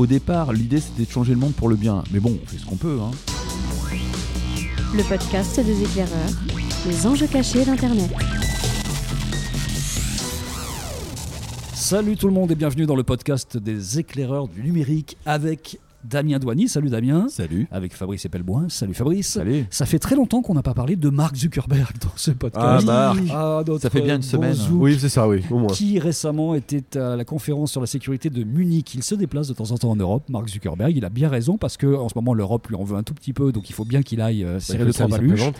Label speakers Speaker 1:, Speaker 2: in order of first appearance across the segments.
Speaker 1: au départ, l'idée c'était de changer le monde pour le bien. Mais bon, on fait ce qu'on peut. Hein.
Speaker 2: Le podcast des éclaireurs, les enjeux cachés d'Internet.
Speaker 3: Salut tout le monde et bienvenue dans le podcast des éclaireurs du numérique avec Damien Douany. Salut Damien.
Speaker 1: Salut.
Speaker 3: Avec Fabrice Epelboin. Salut Fabrice.
Speaker 1: Salut.
Speaker 3: Ça fait très longtemps qu'on n'a pas parlé de Mark Zuckerberg dans ce podcast.
Speaker 1: Ah, Mark.
Speaker 3: Ah, notre
Speaker 1: Ça fait bien une
Speaker 3: bon
Speaker 1: semaine.
Speaker 3: Zouk
Speaker 4: Oui, c'est ça, oui, au moins.
Speaker 3: Qui récemment était à la conférence sur la sécurité de Munich. Il se déplace de temps en temps en Europe. Mark Zuckerberg, il a bien raison parce que en ce moment l'Europe lui en veut un tout petit peu, donc il faut bien qu'il aille euh, serrer
Speaker 4: Bah,
Speaker 3: le
Speaker 4: ça,
Speaker 3: trois baluches.
Speaker 4: hein.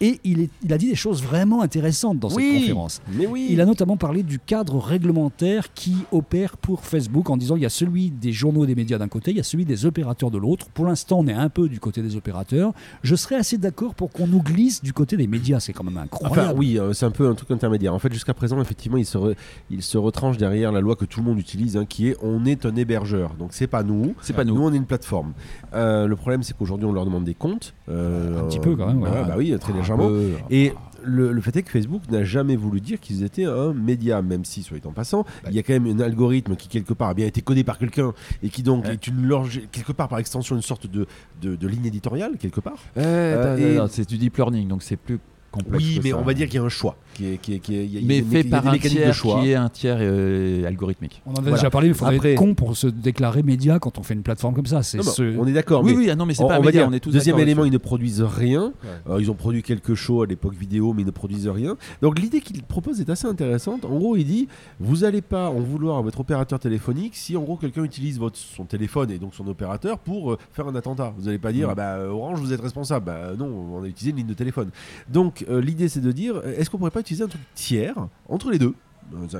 Speaker 3: Et il, est- il a dit des choses vraiment intéressantes dans cette conférence.
Speaker 4: Mais oui.
Speaker 3: Il a notamment parlé du cadre réglementaire qui opère pour Facebook en disant il y a celui des journaux et des médias d'un côté, il y a celui des opérateurs de l'autre. Pour l'instant, on est un peu du côté des opérateurs. Je serais assez d'accord pour qu'on nous glisse du côté des médias. C'est quand même incroyable.
Speaker 4: Enfin, oui, euh, c'est un peu un truc intermédiaire. En fait, jusqu'à présent, effectivement, il se, re- il se retranche derrière la loi que tout le monde utilise, hein, qui est on est un hébergeur. Donc, c'est pas nous.
Speaker 1: C'est pas
Speaker 4: Nous,
Speaker 1: nous.
Speaker 4: on est une plateforme. Euh, le problème, c'est qu'aujourd'hui, on leur demande des comptes. Euh,
Speaker 3: Un petit peu, quand même, ouais.
Speaker 4: ouais, bah oui, très légèrement. Et le, le fait est que Facebook n'a jamais voulu dire qu'ils étaient un média, même si, soit en passant, il y a quand même un algorithme qui, quelque part, a bien été codé par quelqu'un et qui, donc,
Speaker 1: Ouais.
Speaker 4: est une, quelque part, par extension, une sorte de, de, de ligne éditoriale, quelque part. Euh,
Speaker 1: non, c'est du deep learning, donc c'est plus complexe.
Speaker 4: Oui,
Speaker 1: que
Speaker 4: mais
Speaker 1: ça.
Speaker 4: on va dire qu'il y a un choix. Qui est, qui est- qui est- il y a- il y a
Speaker 1: Mais fait
Speaker 4: y a
Speaker 1: par un
Speaker 4: mécaniques de
Speaker 1: tiers
Speaker 4: choix.
Speaker 1: qui est un tiers euh, algorithmique.
Speaker 3: On en a
Speaker 4: Voilà.
Speaker 3: déjà parlé, mais il faudrait
Speaker 4: Après-
Speaker 3: être con pour se déclarer média quand on fait une plateforme comme ça. C'est ce-
Speaker 4: On est d'accord.
Speaker 1: oui,
Speaker 4: mais
Speaker 1: oui, ah non, mais c'est
Speaker 4: on,
Speaker 1: pas un
Speaker 4: on va
Speaker 1: média,
Speaker 4: dire,
Speaker 1: on est tous
Speaker 4: deuxième élément, ils ne produisent rien. Euh, ils ont produit quelque chose à l'époque vidéo, mais ils ne produisent rien. Donc l'idée qu'il propose est assez intéressante. En gros, il dit vous n'allez pas en vouloir à votre opérateur téléphonique si en gros quelqu'un utilise votre, son téléphone et donc son opérateur pour euh, faire un attentat. Vous n'allez pas dire
Speaker 1: Mm.
Speaker 4: ah bah, Orange, vous êtes responsable. Bah, non, on a utilisé une ligne de téléphone. Donc euh, l'idée c'est de dire euh, est-ce qu'on pourrait pas utiliser un truc tiers entre les deux?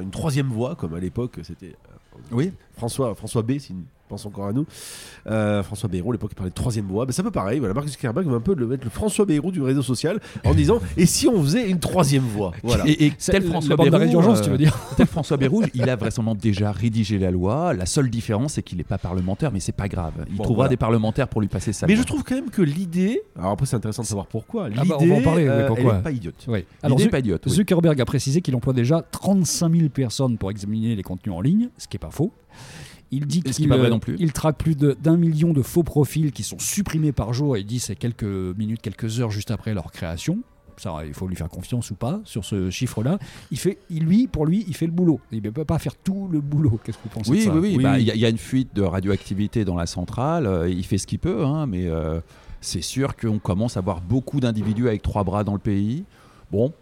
Speaker 4: Une troisième voie, comme à l'époque, c'était euh,
Speaker 1: Oui.
Speaker 4: François, François B, pense encore à nous. Euh, François Bayrou, à l'époque, il parlait de troisième voie. Ben, c'est un peu pareil. Voilà, Mark Zuckerberg veut un peu le mettre le François Bayrou du réseau social en disant et si on faisait une troisième voie Voilà.
Speaker 1: Et, tel François Bayrou, euh,
Speaker 3: tu veux dire
Speaker 1: tel François Bayrou, il a vraisemblablement déjà rédigé la loi. La seule différence, c'est qu'il n'est pas parlementaire, mais c'est pas grave. Il
Speaker 4: Bon,
Speaker 1: trouvera
Speaker 4: voilà.
Speaker 1: des parlementaires pour lui passer sa
Speaker 4: Mais
Speaker 1: loi.
Speaker 4: je trouve quand même que l'idée. Alors après, c'est intéressant de savoir pourquoi. L'idée,
Speaker 3: Ah bah, on va en parler,
Speaker 4: euh,
Speaker 3: pourquoi.
Speaker 4: elle est pas idiote.
Speaker 3: Oui.
Speaker 1: L'idée
Speaker 3: Alors, Zu-
Speaker 1: pas idiote. oui.
Speaker 3: Zuckerberg a précisé qu'il emploie déjà 35 000 personnes pour examiner les contenus en ligne, ce qui n'est pas faux. Il dit qu'il euh, il traque plus de- d'un million de faux profils qui sont supprimés par jour et il dit c'est quelques minutes, quelques heures juste après leur création. Ça, il faut lui faire confiance ou pas sur ce chiffre-là. Il fait, il- lui, pour lui, il fait le boulot. Il ne peut pas faire tout le boulot. Qu'est-ce que vous pensez de
Speaker 1: Oui,
Speaker 3: ça
Speaker 1: oui, oui.
Speaker 4: Oui,
Speaker 1: Bah,
Speaker 4: oui.
Speaker 1: Il y, a- il y a une fuite de radioactivité dans la centrale. euh, il fait ce qu'il peut, hein, mais euh, c'est sûr qu'on commence à voir beaucoup d'individus avec trois bras dans le pays. Bon,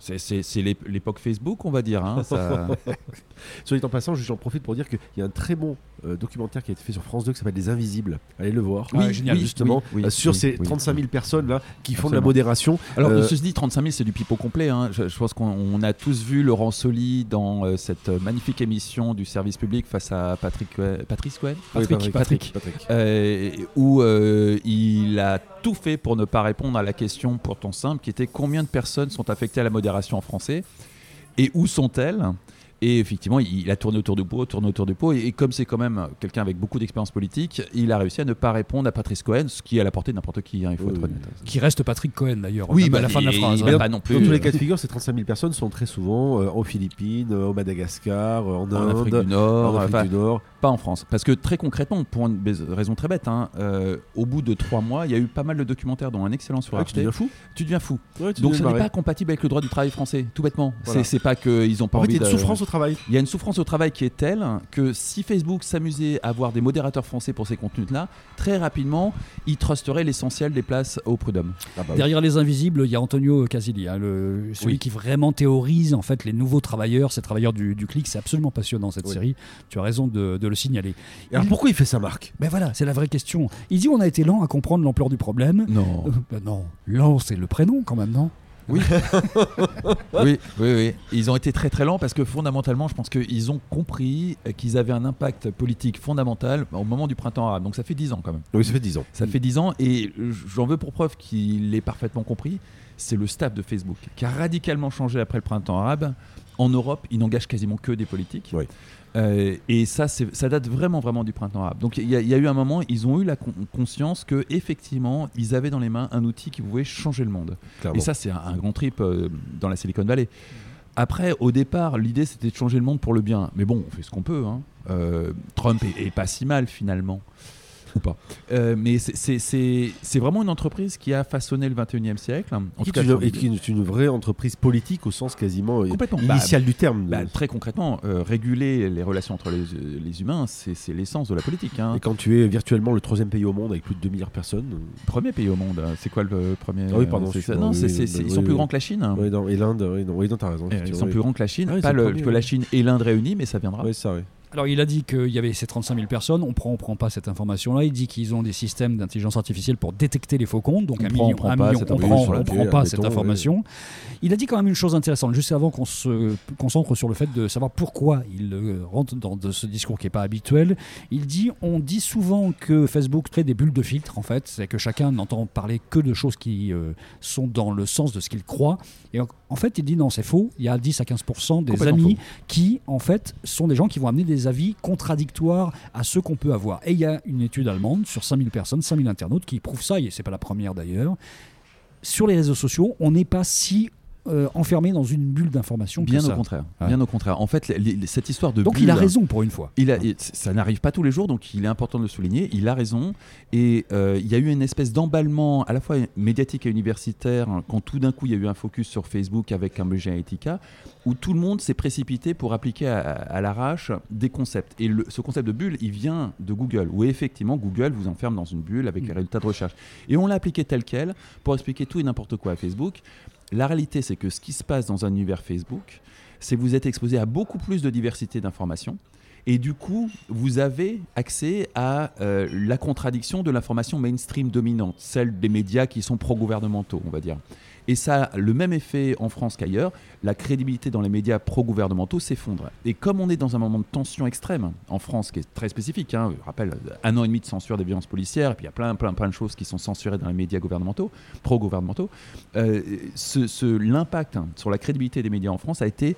Speaker 1: c'est- c'est c'est l'ép- l'époque Facebook, on va dire. hein, ça-
Speaker 4: Soit dit en passant, j'en profite pour dire qu'il y a un très bon euh, documentaire qui a été fait sur France 2 qui s'appelle Les Invisibles. Allez le voir.
Speaker 3: Oui, génial,
Speaker 4: justement,
Speaker 1: oui,
Speaker 4: euh, sur ces
Speaker 1: oui,
Speaker 4: 35 000
Speaker 1: oui.
Speaker 4: personnes là qui font de la modération.
Speaker 1: Alors,
Speaker 4: Euh,
Speaker 1: ceci dit, 35 000, c'est du pipeau complet. hein. Je, je pense qu'on on a tous vu Laurent Soli dans euh, cette magnifique émission du service public face à Patrick, Patrice Cohen? Patrick, Patrick.
Speaker 4: Patrick.
Speaker 1: Où il a tout fait pour ne pas répondre à la question pourtant simple qui était combien de personnes sont affectées à la modération? En français. Et où sont-elles? Et effectivement, il a tourné autour du pot, tourné autour du pot, et, et comme c'est quand même quelqu'un avec beaucoup d'expérience politique, il a réussi à ne pas répondre à Patrice Cohen, ce qui est à la portée de n'importe qui, hein, il faut
Speaker 4: Oui,
Speaker 1: être
Speaker 4: oui.
Speaker 1: honnête.
Speaker 3: Qui reste Patrick Cohen d'ailleurs.
Speaker 1: Oui,
Speaker 3: même
Speaker 1: bah,
Speaker 3: à la fin de la phrase. hein.
Speaker 1: pas non plus.
Speaker 4: Dans tous
Speaker 1: euh,
Speaker 4: les cas de figure, ces 35 000 personnes sont très souvent euh, aux Philippines, euh, au Madagascar, euh, en
Speaker 1: en
Speaker 4: Inde,
Speaker 1: Afrique du Nord,
Speaker 4: en Afrique
Speaker 1: enfin,
Speaker 4: du Nord.
Speaker 1: Pas en France. Parce que très concrètement, pour une raison très bête, hein, euh, au bout de trois mois, il y a eu pas mal de documentaires, dont un excellent sur
Speaker 4: Ah,
Speaker 1: Arte.
Speaker 4: tu deviens fou
Speaker 1: Tu deviens fou.
Speaker 4: Ouais, tu
Speaker 1: Donc ce n'est pas compatible avec le droit du travail français, tout bêtement.
Speaker 4: Voilà.
Speaker 1: C'est- pas qu'ils ont pas
Speaker 4: En
Speaker 1: envie de-
Speaker 4: souffrance travail.
Speaker 1: Il y a une souffrance au travail qui est telle que si Facebook s'amusait à avoir des modérateurs français pour ces contenus-là, très rapidement, il trusterait l'essentiel des places au prud'homme.
Speaker 4: Ah bah oui.
Speaker 3: Derrière les invisibles, il y a Antonio Casilli, hein, le, celui
Speaker 4: Oui.
Speaker 3: qui vraiment théorise en fait les nouveaux travailleurs, ces travailleurs du, du clic. C'est absolument passionnant cette
Speaker 4: Oui.
Speaker 3: série. Tu as raison de, de le signaler.
Speaker 4: Et alors pourquoi il fait ça, Marc
Speaker 3: Ben voilà, c'est la vraie question. Il dit on a été lent à comprendre l'ampleur du problème.
Speaker 1: Non.
Speaker 3: Euh, ben non, lent c'est le prénom quand même, non?
Speaker 1: Oui. oui, oui, oui. Ils ont été très très lents parce que fondamentalement, je pense qu'ils ont compris qu'ils avaient un impact politique fondamental au moment du printemps arabe. Donc ça fait 10 ans quand même.
Speaker 4: Oui, ça fait 10 ans.
Speaker 1: Ça fait 10 ans et j'en veux pour preuve qu'il l'ait parfaitement compris. C'est le staff de Facebook qui a radicalement changé après le printemps arabe. En Europe, ils n'engagent quasiment que des politiques.
Speaker 4: Oui.
Speaker 1: Euh, et ça, ça date vraiment, vraiment du printemps arabe. Donc il y, a- il y a eu un moment, ils ont eu la con- conscience que effectivement, ils avaient dans les mains un outil qui pouvait changer le monde.
Speaker 4: Clairement.
Speaker 1: Et ça, c'est un, un grand trip euh, dans la Silicon Valley. Après, au départ, l'idée c'était de changer le monde pour le bien. Mais bon, on fait ce qu'on peut. hein. Euh, Trump est, est pas si mal finalement. Ou pas. Euh, mais c'est- vraiment une entreprise qui a façonné le 21e siècle. En
Speaker 4: Et
Speaker 1: tout cas,
Speaker 4: et qui est une vraie entreprise politique au sens quasiment euh,
Speaker 1: Complètement. Bah,
Speaker 4: initial du terme.
Speaker 1: bah, très concrètement, euh, réguler les relations entre les, les humains, c'est l'essence de la politique. hein.
Speaker 4: Et quand tu es virtuellement le troisième pays au monde avec plus de 2 milliards de personnes.
Speaker 1: Premier pays au monde. hein. C'est quoi le premier?
Speaker 4: Ah oui, pardon,
Speaker 1: c'est ça
Speaker 4: excuse-moi,
Speaker 1: Non,
Speaker 4: oui, oui,
Speaker 1: ils sont plus grands que la Chine.
Speaker 4: non, et l'Inde, oui, non, t'as raison.
Speaker 1: Ils sont plus grands que la Chine.
Speaker 4: Ah
Speaker 1: pas que la Chine et l'Inde réunis, mais ça viendra.
Speaker 4: Oui, ça, oui.
Speaker 3: Alors, il a dit qu'il y avait ces 35 000 personnes. On prend, on prend pas cette information-là. Il dit qu'ils ont des systèmes d'intelligence artificielle pour détecter les faux comptes. Donc,
Speaker 1: On
Speaker 3: un
Speaker 1: prend- on prend
Speaker 3: un
Speaker 1: pas
Speaker 3: million,
Speaker 1: cette
Speaker 3: on
Speaker 1: information
Speaker 3: prend, on prend pas. Il a dit quand même une chose intéressante, juste avant qu'on se concentre sur le fait de savoir pourquoi il euh, rentre dans de ce discours qui n'est pas habituel. Il dit on dit souvent que Facebook crée des bulles de filtre, en fait. C'est que chacun n'entend parler que de choses qui euh, sont dans le sens de ce qu'il croit. Et en, en fait, il dit non, c'est faux. Il y a 10 à 15% des amis qui, en fait, sont des gens qui vont amener avis contradictoires à ceux qu'on peut avoir. Et il y a une étude allemande sur 5000 personnes, 5000 internautes qui prouve ça, et c'est pas la première d'ailleurs. Sur les réseaux sociaux, on n'est pas si euh, enfermé dans une bulle d'information
Speaker 1: Bien au contraire.
Speaker 3: Ouais.
Speaker 1: Bien au contraire. En fait, les- les- cette histoire de
Speaker 3: Donc
Speaker 1: bulle,
Speaker 3: il a raison pour une fois.
Speaker 1: il a- il- ça n'arrive pas tous les jours, donc il est important de le souligner. Il a raison. Et euh, il y a eu une espèce d'emballement à la fois médiatique et universitaire hein, quand tout d'un coup il y a eu un focus sur Facebook avec Cambridge Analytica, où tout le monde s'est précipité pour appliquer à, à l'arrache des concepts. Et le- ce concept de bulle, il vient de Google, où effectivement Google vous enferme dans une bulle avec les résultats de recherche. Et on l'a appliqué tel quel pour expliquer tout et n'importe quoi à Facebook. La réalité, c'est que ce qui se passe dans un univers Facebook, c'est que vous êtes exposé à beaucoup plus de diversité d'informations. Et du coup, vous avez accès à euh, la contradiction de l'information mainstream dominante, celle des médias qui sont pro-gouvernementaux, on va dire. Et ça a le même effet en France qu'ailleurs. La crédibilité dans les médias pro-gouvernementaux s'effondre. Et comme on est dans un moment de tension extrême en France, qui est très spécifique, hein, je rappelle, un an et demi de censure des violences policières, et puis il y a plein, plein, plein de choses qui sont censurées dans les médias gouvernementaux, pro-gouvernementaux, euh, ce, l'impact hein, sur la crédibilité des médias en France a été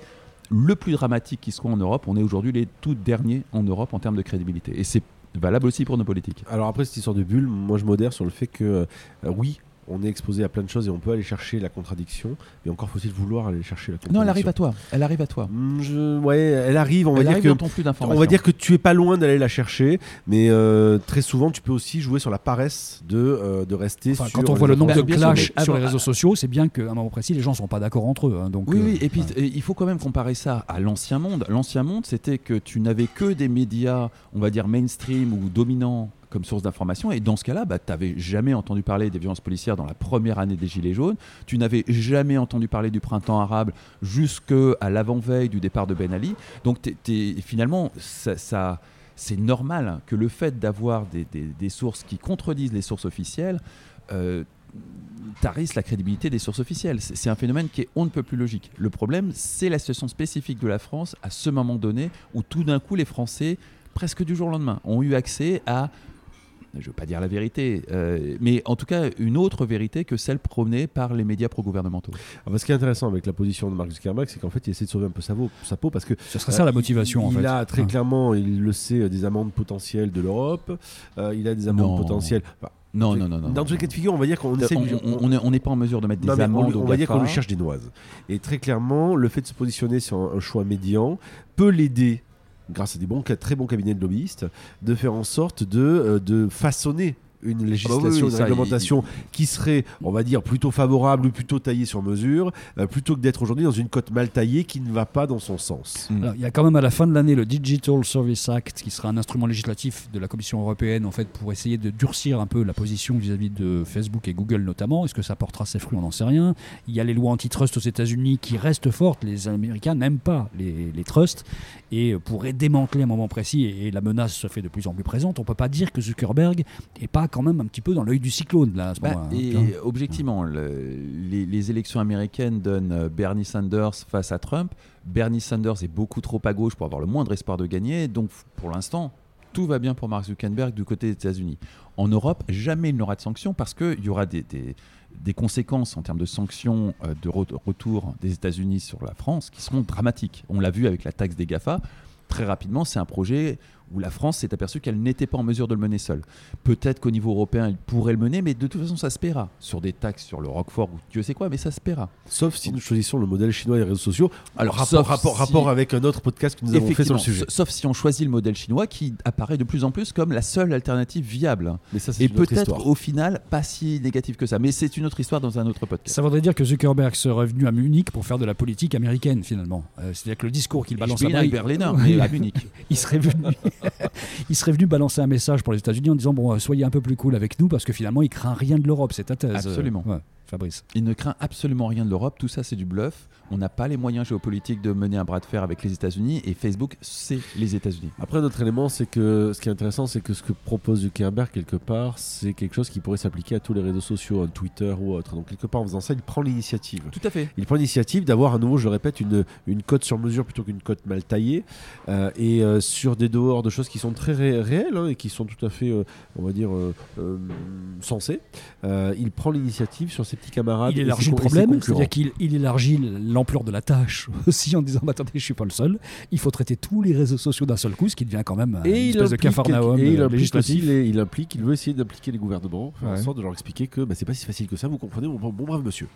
Speaker 1: le plus dramatique qui soit en Europe. On est aujourd'hui les tout derniers en Europe en termes de crédibilité. Et c'est valable aussi pour nos politiques.
Speaker 4: Alors après cette histoire de bulle, moi je modère sur le fait que euh, oui, on est exposé à plein de choses et on peut aller chercher la contradiction, mais encore faut-il vouloir aller chercher la contradiction.
Speaker 1: Non, elle arrive à toi. Elle arrive à toi.
Speaker 4: Je- ouais, elle arrive. On va dire
Speaker 1: arrive
Speaker 4: que
Speaker 1: dans ton flux
Speaker 4: on va dire que tu es pas loin d'aller la chercher, mais euh, très souvent tu peux aussi jouer sur la paresse de, euh, de rester
Speaker 3: Enfin,
Speaker 4: sur.
Speaker 3: quand on voit le nombre de clashs sur les réseaux sociaux, c'est bien qu'à un moment précis, les gens ne sont pas d'accord entre eux. hein, donc,
Speaker 1: Oui,
Speaker 3: euh,
Speaker 1: oui, et puis
Speaker 3: ouais.
Speaker 1: euh, il faut quand même comparer ça à l'ancien monde. L'ancien monde, c'était que tu n'avais que des médias, on va dire mainstream ou dominants comme source d'information. Et dans ce cas-là, bah, tu n'avais jamais entendu parler des violences policières dans la première année des Gilets jaunes. Tu n'avais jamais entendu parler du printemps arabe jusqu'à l'avant-veille du départ de Ben Ali. Donc finalement, ça, c'est normal que le fait d'avoir des, des- sources qui contredisent les sources officielles euh, tarisse la crédibilité des sources officielles. C'est un phénomène qui est on ne peut plus logique. Le problème, c'est la situation spécifique de la France à ce moment donné où tout d'un coup les Français, presque du jour au lendemain, ont eu accès à, je ne veux pas dire la vérité, euh, mais en tout cas une autre vérité que celle prônée par les médias pro-gouvernementaux.
Speaker 4: Alors, ce qui est intéressant avec la position de Mark Zuckerberg, c'est qu'en fait il essaie de sauver un peu sa, vo- sa peau parce que
Speaker 3: Ce serait ça la motivation
Speaker 4: il,
Speaker 3: en
Speaker 4: il
Speaker 3: fait.
Speaker 4: a très
Speaker 3: Ouais.
Speaker 4: clairement, il le sait, euh, des amendes potentielles de l'Europe. Euh, il a des amendes
Speaker 1: Non.
Speaker 4: potentielles. Enfin,
Speaker 1: Non, non, non, non.
Speaker 4: Dans tous les cas de figure, on va dire qu'on
Speaker 1: on
Speaker 4: essaie.
Speaker 1: on-
Speaker 4: de-
Speaker 1: on n'est on pas en mesure de mettre des
Speaker 4: Non,
Speaker 1: amendes
Speaker 4: on va dire qu'on lui cherche des noises. Et très clairement, le fait de se positionner sur un, un choix médian peut l'aider, grâce à des bons, très bons cabinets de lobbyistes, de faire en sorte de, euh, de façonner une législation,
Speaker 1: Ah bah oui,
Speaker 4: une
Speaker 1: ça,
Speaker 4: réglementation qui serait, on va dire, plutôt favorable ou plutôt taillée sur mesure, euh, plutôt que d'être aujourd'hui dans une cote mal taillée qui ne va pas dans son sens.
Speaker 1: Mm.
Speaker 3: Alors, il y a quand même à la fin de l'année le Digital Service Act qui sera un instrument législatif de la Commission européenne en fait pour essayer de durcir un peu la position vis-à-vis de Facebook et Google notamment. Est-ce que ça portera ses fruits? On n'en sait rien. Il y a les lois antitrust aux États-Unis qui restent fortes. Les Américains n'aiment pas les, les trusts et pourraient démanteler à un moment précis et, et la menace se fait de plus en plus présente. On peut pas dire que Zuckerberg est pas quand même un petit peu dans l'œil du cyclone là à ce
Speaker 1: Bah,
Speaker 3: moment-là. hein,
Speaker 1: et
Speaker 3: tu vois.
Speaker 1: objectivement, le- les, les élections américaines donnent euh, Bernie Sanders face à Trump. Bernie Sanders est beaucoup trop à gauche pour avoir le moindre espoir de gagner. Donc, pour l'instant, tout va bien pour Mark Zuckerberg du côté des États-Unis. En Europe, jamais il n'aura de sanctions parce qu'il y aura des, des- des conséquences en termes de sanctions euh, de re- retour des États-Unis sur la France qui seront dramatiques. On l'a vu avec la taxe des GAFA. Très rapidement, c'est un projet où la France s'est aperçue qu'elle n'était pas en mesure de le mener seule. Peut-être qu'au niveau européen, il pourrait le mener, mais de toute façon, ça se paiera. Sur des taxes sur le Roquefort ou Dieu sait quoi, mais ça se paiera.
Speaker 4: Sauf si nous choisissons le modèle chinois des réseaux sociaux.
Speaker 1: Alors,
Speaker 4: rapport,
Speaker 1: sauf
Speaker 4: rapport,
Speaker 1: si-
Speaker 4: rapport avec un autre podcast que nous avons fait sur le sujet.
Speaker 1: sa- Sauf si on choisit le modèle chinois qui apparaît de plus en plus comme la seule alternative viable.
Speaker 4: Mais ça, c'est
Speaker 1: Et
Speaker 4: une autre
Speaker 1: peut-être au final pas si négatif que ça. Mais c'est une autre histoire dans un autre podcast.
Speaker 3: Ça voudrait dire que Zuckerberg serait venu à Munich pour faire de la politique américaine finalement. Euh, C'est-à-dire que le discours qu'il balance
Speaker 1: à Berliner, mais à Munich.
Speaker 3: il serait venu, il serait venu balancer un message pour les États-Unis en disant bon, euh, soyez un peu plus cool avec nous parce que finalement, il craint rien de l'Europe. C'est ta thèse.
Speaker 1: Absolument.
Speaker 3: Ouais, Fabrice.
Speaker 1: Il ne craint absolument rien de l'Europe, tout ça c'est du bluff. On n'a pas les moyens géopolitiques de mener un bras de fer avec les États-Unis et Facebook c'est les États-Unis.
Speaker 4: Après, un autre élément, c'est que ce qui est intéressant, c'est que ce que propose Zuckerberg, quelque part, c'est quelque chose qui pourrait s'appliquer à tous les réseaux sociaux, un Twitter ou autre. Donc, quelque part, en faisant ça, il prend l'initiative.
Speaker 1: Tout à fait.
Speaker 4: Il prend l'initiative d'avoir à nouveau, je le répète, une, une cote sur mesure plutôt qu'une cote mal taillée, euh, et euh, sur des dehors de choses qui sont très ré- réelles hein, et qui sont tout à fait, euh, on va dire, euh, euh, sensées. Euh, il prend l'initiative sur ses
Speaker 3: il élargit le problème, c'est-à-dire qu'il il élargit l'ampleur de la tâche aussi en disant bah, attendez, je suis pas le seul. Il faut traiter tous les réseaux sociaux d'un seul coup, ce qui devient quand même euh, une
Speaker 4: Et il
Speaker 3: espèce de cafarnaum
Speaker 4: et il
Speaker 3: euh,
Speaker 4: implique aussi,
Speaker 3: législatif.
Speaker 4: les- il implique, il veut essayer d'impliquer les gouvernements, faire en
Speaker 3: Ouais.
Speaker 4: sorte de leur expliquer que bah, c'est pas si facile que ça, vous comprenez, mon, bon brave monsieur.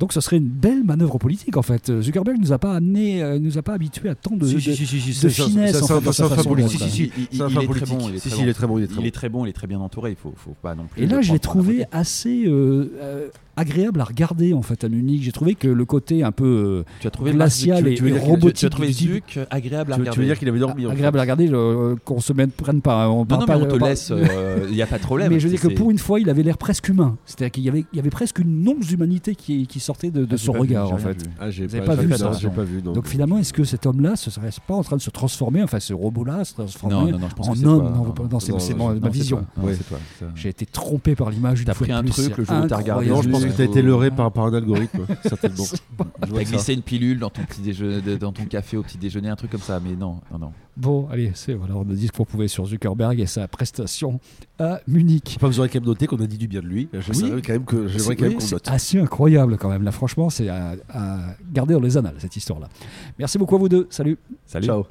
Speaker 3: Donc ce serait une belle manœuvre politique en fait. Zuckerberg nous a pas amené, euh, nous a pas habitués à tant de, de-
Speaker 4: si, si,
Speaker 3: de finesse, en fait, dans sa façon
Speaker 4: politique. Si, si,
Speaker 1: Il, il-
Speaker 4: c'est un
Speaker 1: il
Speaker 4: fin
Speaker 1: est très
Speaker 4: politique.
Speaker 1: bon. Il est
Speaker 4: Si,
Speaker 1: très
Speaker 4: si,
Speaker 1: bon.
Speaker 4: il est très bon, il est très
Speaker 1: Il
Speaker 4: bon.
Speaker 1: est très bon, il est très bien entouré. Il faut, faut pas non plus.
Speaker 3: Et là, je l'ai trouvé assez euh, euh, agréable à regarder en fait à Munich. J'ai trouvé que le côté un peu euh.
Speaker 1: Tu as trouvé
Speaker 3: glacial et- robotique
Speaker 1: Tu as trouvé Zuc agréable à regarder.
Speaker 4: tu veux dire qu'il avait dormi
Speaker 3: agréable à regarder, euh, qu'on se mette, prenne pas. On
Speaker 1: Non, non,
Speaker 3: pas
Speaker 1: mais on te laisse. euh, Il n'y a pas de problème.
Speaker 3: Mais je veux dire que pour une fois, il avait l'air presque humain. C'est-à-dire qu'il y avait, il y avait presque une once d'humanité qui, qui sortait de, de
Speaker 1: Ah,
Speaker 3: son
Speaker 1: vu,
Speaker 3: regard
Speaker 1: j'ai
Speaker 3: en
Speaker 1: rien
Speaker 3: fait.
Speaker 1: vu.
Speaker 4: Ah, j'ai
Speaker 3: pas vu ça,
Speaker 4: pas vu.
Speaker 3: Donc finalement, est-ce que cet homme-là, ce serait pas en train de se transformer, enfin ce robot-là, se transformer
Speaker 1: Non, non, non, je pense
Speaker 3: en homme? Non,
Speaker 1: Non,
Speaker 3: non,
Speaker 1: non,
Speaker 3: c'est ma, vision. J'ai été trompé par l'image. une
Speaker 1: T'as
Speaker 3: fois
Speaker 1: pris un
Speaker 3: plus.
Speaker 1: truc le jour où t'as regardé.
Speaker 4: Non, je pense que tu as été leurré par, par un algorithme, certainement.
Speaker 1: T'as glissé une pilule dans ton petit déjeuner, dans ton café au petit déjeuner, un truc comme ça. Mais non, non, non.
Speaker 3: Bon, allez, c'est voilà, on a dit ce qu'on pouvait sur Zuckerberg et sa prestation à Munich.
Speaker 4: Enfin, vous aurez quand même noté qu'on a dit du bien de lui. Je
Speaker 3: Oui.
Speaker 4: savais quand même que j'aimerais
Speaker 3: oui,
Speaker 4: qu'on
Speaker 3: c'est
Speaker 4: note.
Speaker 3: assez incroyable quand même. Là, franchement, c'est à, à garder dans les annales cette histoire-là. Merci beaucoup à vous deux. Salut.
Speaker 1: Salut.
Speaker 4: Ciao.